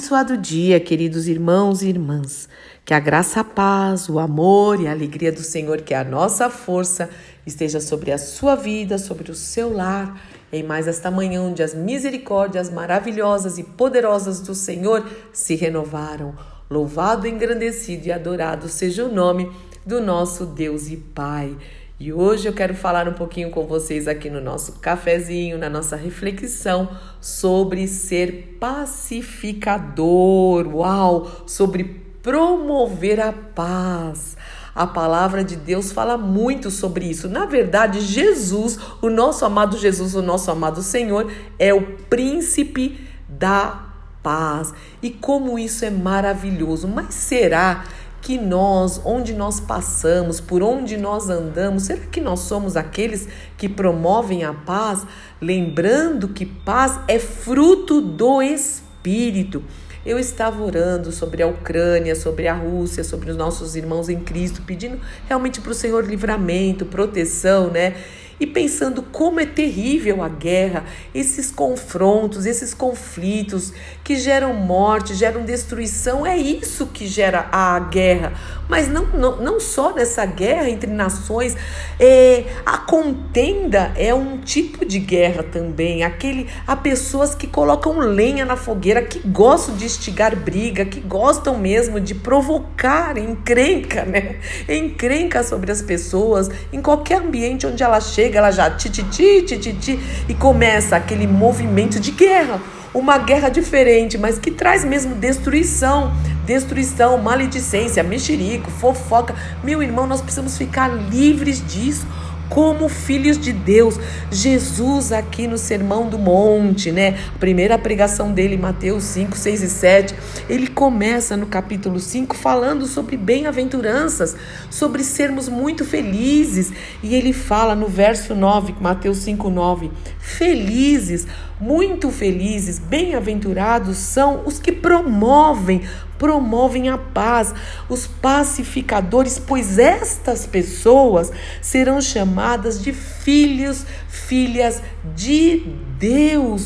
abençoado dia, queridos irmãos e irmãs. Que a graça, a paz, o amor e a alegria do Senhor, que é a nossa força, esteja sobre a sua vida, sobre o seu lar, em mais esta manhã, onde as misericórdias maravilhosas e poderosas do Senhor se renovaram. Louvado, engrandecido e adorado seja o nome do nosso Deus e Pai. E hoje eu quero falar um pouquinho com vocês aqui no nosso cafezinho, na nossa reflexão sobre ser pacificador. Uau! Sobre promover a paz. A palavra de Deus fala muito sobre isso. Na verdade, Jesus, o nosso amado Jesus, o nosso amado Senhor, é o príncipe da paz. E como isso é maravilhoso. Mas será que nós, onde nós passamos, por onde nós andamos, será que nós somos aqueles que promovem a paz? Lembrando que paz é fruto do Espírito. Eu estava orando sobre a Ucrânia, sobre a Rússia, sobre os nossos irmãos em Cristo, pedindo realmente para o Senhor livramento, proteção, né? E pensando como é terrível a guerra, esses confrontos, esses conflitos que geram morte, geram destruição, é isso que gera a guerra. Mas não, não, não só nessa guerra entre nações, é, a contenda é um tipo de guerra também. Aquele, há pessoas que colocam lenha na fogueira, que gostam de instigar briga, que gostam mesmo de provocar encrenca, né? Encrenca sobre as pessoas, em qualquer ambiente onde ela chega chega, ela já tititi, tititi, e começa aquele movimento de guerra. Uma guerra diferente, mas que traz mesmo destruição, destruição, maledicência, mexerico, fofoca. Meu irmão, nós precisamos ficar livres disso como filhos de Deus. Jesus aqui no Sermão do Monte, né? Primeira pregação dele, Mateus 5, 6 e 7, ele começa no capítulo 5 falando sobre bem-aventuranças, sobre sermos muito felizes, e ele fala no verso 9, Mateus 5, 9, felizes, muito felizes, bem-aventurados são os que promovem promovem a paz, os pacificadores, pois estas pessoas serão chamadas de filhos, filhas de Deus.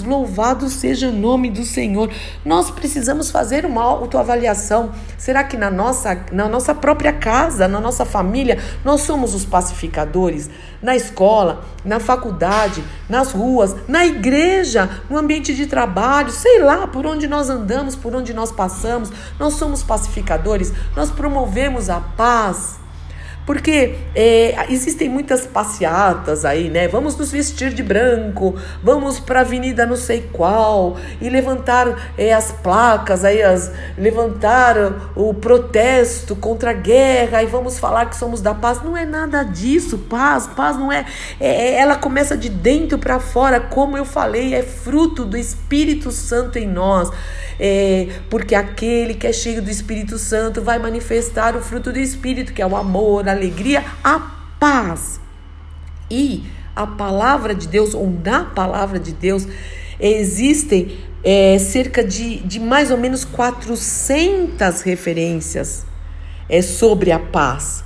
Louvado seja o nome do Senhor. Nós precisamos fazer uma autoavaliação. Será que na nossa, na nossa própria casa, na nossa família, nós somos os pacificadores? Na escola, na faculdade, nas ruas, na igreja, no ambiente de trabalho, sei lá, por onde nós andamos, por onde nós passamos, nós somos pacificadores, nós promovemos a paz. Porque é, existem muitas passeatas aí, né? Vamos nos vestir de branco, vamos para a avenida não sei qual e levantar é, as placas, aí as, levantar o protesto contra a guerra e vamos falar que somos da paz. Não é nada disso, paz, paz não é, é, é ela começa de dentro para fora, como eu falei, é fruto do Espírito Santo em nós. É, porque aquele que é cheio do Espírito Santo vai manifestar o fruto do Espírito, que é o amor, a alegria, a paz. E a palavra de Deus, ou na palavra de Deus, existem é, cerca de, de mais ou menos 400 referências é, sobre a paz.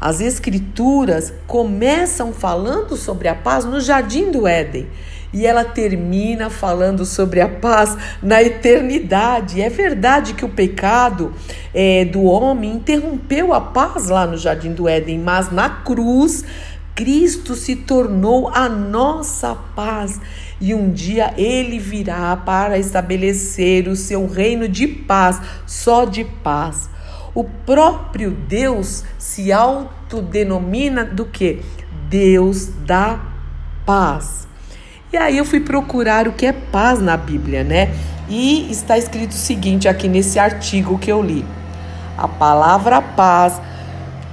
As escrituras começam falando sobre a paz no jardim do Éden e ela termina falando sobre a paz na eternidade. É verdade que o pecado é, do homem interrompeu a paz lá no Jardim do Éden, mas na cruz. Cristo se tornou a nossa paz e um dia ele virá para estabelecer o seu reino de paz, só de paz. O próprio Deus se autodenomina do que? Deus da paz. E aí eu fui procurar o que é paz na Bíblia, né? E está escrito o seguinte aqui nesse artigo que eu li. A palavra paz,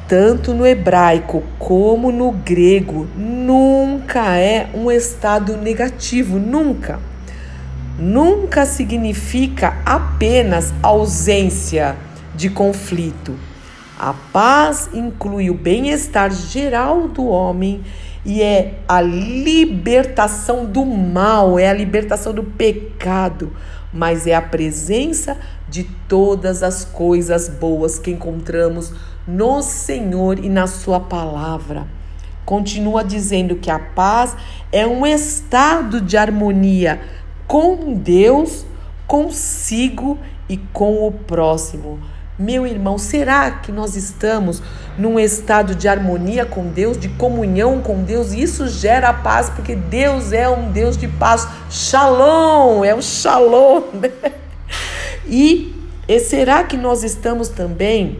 tanto no hebraico como no grego, nunca é um estado negativo, nunca. Nunca significa apenas ausência de conflito. A paz inclui o bem-estar geral do homem e é a libertação do mal, é a libertação do pecado, mas é a presença de todas as coisas boas que encontramos no Senhor e na Sua palavra. Continua dizendo que a paz é um estado de harmonia com Deus, consigo e com o próximo. Meu irmão, será que nós estamos num estado de harmonia com Deus, de comunhão com Deus? Isso gera paz, porque Deus é um Deus de paz. Shalom, é o shalom. Né? E, e será que nós estamos também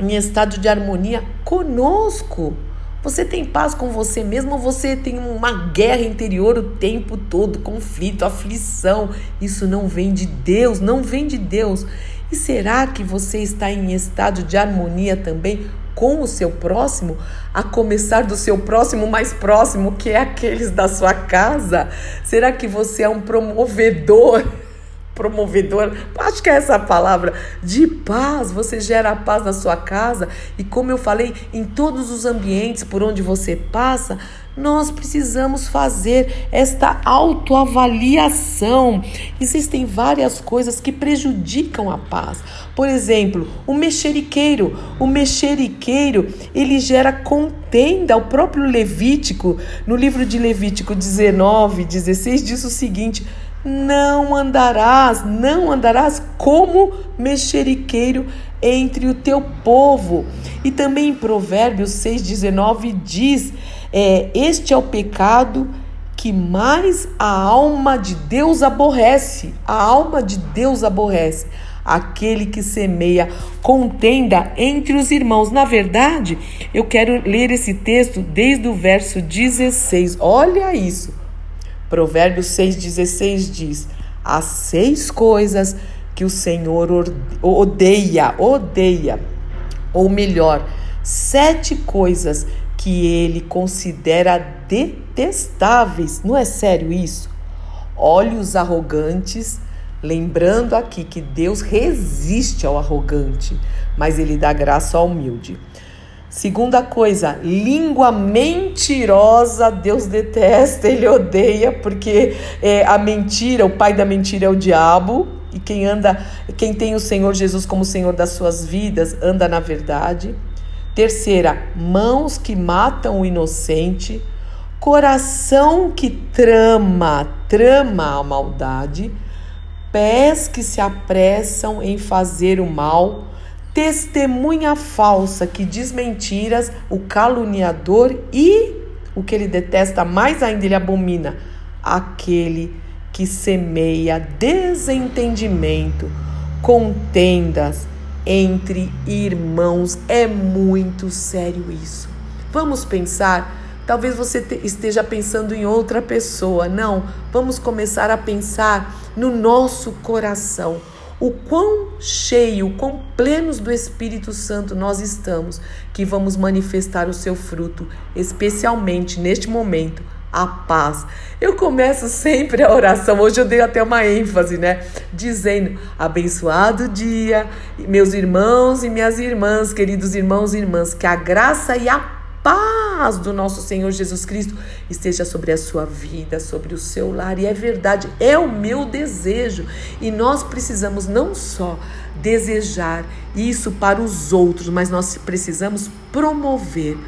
em estado de harmonia conosco? Você tem paz com você mesmo ou você tem uma guerra interior o tempo todo, conflito, aflição? Isso não vem de Deus, não vem de Deus. E será que você está em estado de harmonia também com o seu próximo, a começar do seu próximo mais próximo, que é aqueles da sua casa? Será que você é um promovedor? Promovedor, acho que é essa palavra, de paz, você gera paz na sua casa. E, como eu falei, em todos os ambientes por onde você passa, nós precisamos fazer esta autoavaliação. Existem várias coisas que prejudicam a paz. Por exemplo, o mexeriqueiro. O mexeriqueiro, ele gera contenda. O próprio Levítico, no livro de Levítico 19, 16, diz o seguinte: não andarás, não andarás como mexeriqueiro entre o teu povo. E também em Provérbios 6,19 diz é, este é o pecado que mais a alma de Deus aborrece. A alma de Deus aborrece aquele que semeia contenda entre os irmãos. Na verdade, eu quero ler esse texto desde o verso 16. Olha isso. Provérbios 6,16 diz: Há seis coisas que o Senhor odeia, odeia, ou melhor, sete coisas que ele considera detestáveis. Não é sério isso? Olhos arrogantes, lembrando aqui que Deus resiste ao arrogante, mas ele dá graça ao humilde. Segunda coisa, língua mentirosa, Deus detesta, ele odeia, porque é, a mentira, o pai da mentira é o diabo, e quem anda, quem tem o Senhor Jesus como Senhor das suas vidas, anda na verdade. Terceira, mãos que matam o inocente, coração que trama, trama a maldade, pés que se apressam em fazer o mal, testemunha falsa que diz mentiras, o caluniador e o que ele detesta mais ainda ele abomina, aquele que semeia desentendimento, contendas, entre irmãos. É muito sério isso. Vamos pensar. Talvez você esteja pensando em outra pessoa. Não, vamos começar a pensar no nosso coração. O quão cheio, quão plenos do Espírito Santo nós estamos, que vamos manifestar o seu fruto, especialmente neste momento a paz. Eu começo sempre a oração, hoje eu dei até uma ênfase, né? Dizendo: abençoado dia, meus irmãos e minhas irmãs, queridos irmãos e irmãs, que a graça e a paz do nosso Senhor Jesus Cristo esteja sobre a sua vida, sobre o seu lar. E é verdade, é o meu desejo. E nós precisamos não só desejar isso para os outros, mas nós precisamos promover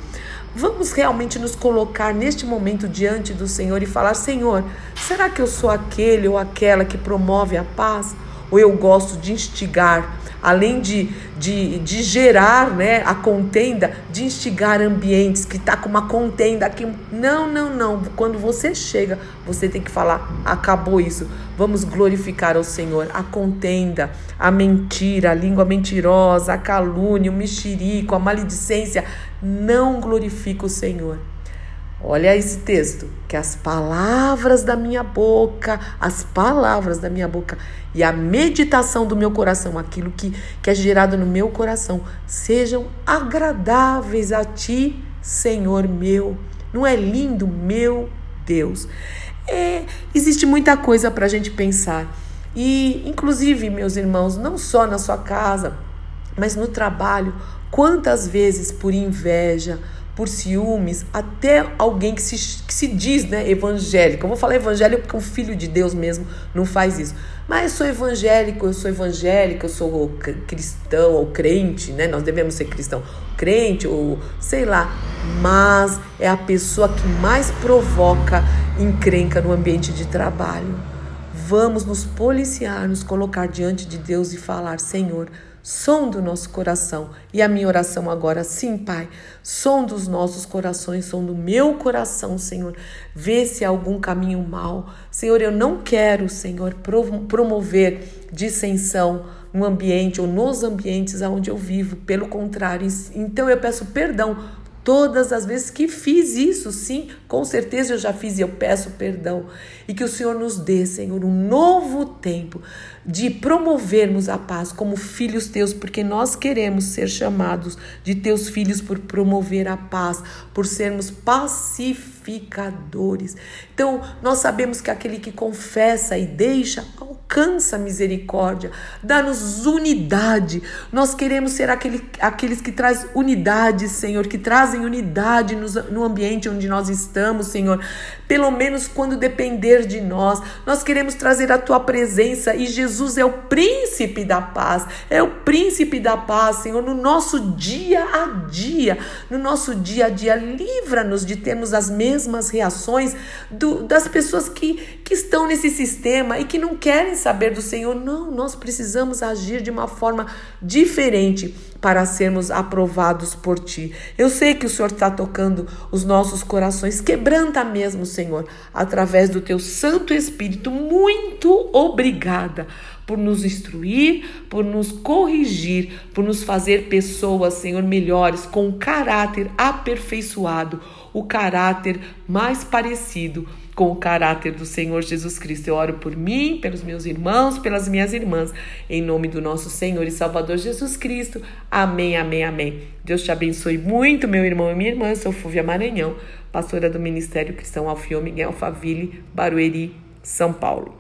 Vamos realmente nos colocar neste momento diante do Senhor e falar: Senhor, será que eu sou aquele ou aquela que promove a paz? Ou eu gosto de instigar, além de, de, de gerar né, a contenda, de instigar ambientes que está com uma contenda aqui? Não, não, não. Quando você chega, você tem que falar: acabou isso. Vamos glorificar ao Senhor. A contenda, a mentira, a língua mentirosa, a calúnia, o mexerico, a maledicência não glorifica o Senhor. Olha esse texto, que as palavras da minha boca, as palavras da minha boca e a meditação do meu coração, aquilo que, que é gerado no meu coração, sejam agradáveis a ti, Senhor meu. Não é lindo, meu Deus? É, existe muita coisa para a gente pensar. E, inclusive, meus irmãos, não só na sua casa, mas no trabalho, Quantas vezes por inveja, por ciúmes, até alguém que se, que se diz né, evangélico. Eu vou falar evangélico porque um filho de Deus mesmo não faz isso. Mas eu sou evangélico, eu sou evangélica, eu sou cristão ou crente, né? Nós devemos ser cristão, crente ou sei lá. Mas é a pessoa que mais provoca encrenca no ambiente de trabalho vamos nos policiar, nos colocar diante de Deus e falar: Senhor, som do nosso coração. E a minha oração agora, sim, Pai, som dos nossos corações, som do meu coração, Senhor. Vê se há algum caminho mal. Senhor, eu não quero, Senhor, promover dissensão no ambiente ou nos ambientes onde eu vivo. Pelo contrário, então eu peço perdão Todas as vezes que fiz isso, sim, com certeza eu já fiz e eu peço perdão. E que o Senhor nos dê, Senhor, um novo tempo de promovermos a paz como filhos teus, porque nós queremos ser chamados de teus filhos por promover a paz, por sermos pacificadores. Então, nós sabemos que aquele que confessa e deixa alcança misericórdia, dá-nos unidade. Nós queremos ser aquele, aqueles que traz unidade, Senhor, que trazem unidade no, no ambiente onde nós estamos, Senhor. Pelo menos quando depender de nós, nós queremos trazer a tua presença e Jesus é o príncipe da paz, é o príncipe da paz, Senhor, no nosso dia a dia, no nosso dia a dia, livra-nos de termos as mesmas reações do, das pessoas que, que estão nesse sistema e que não querem saber do Senhor. Não, nós precisamos agir de uma forma diferente para sermos aprovados por Ti. Eu sei que o Senhor está tocando os nossos corações, quebranta mesmo, Senhor, através do Teu Santo Espírito. Muito obrigada por nos instruir, por nos corrigir, por nos fazer pessoas, Senhor, melhores, com caráter aperfeiçoado, o caráter mais parecido com o caráter do Senhor Jesus Cristo. Eu oro por mim, pelos meus irmãos, pelas minhas irmãs, em nome do nosso Senhor e Salvador Jesus Cristo. Amém, amém, amém. Deus te abençoe muito, meu irmão e minha irmã. Eu sou Fúvia Maranhão, pastora do Ministério Cristão Alfio Miguel Faville, Barueri, São Paulo.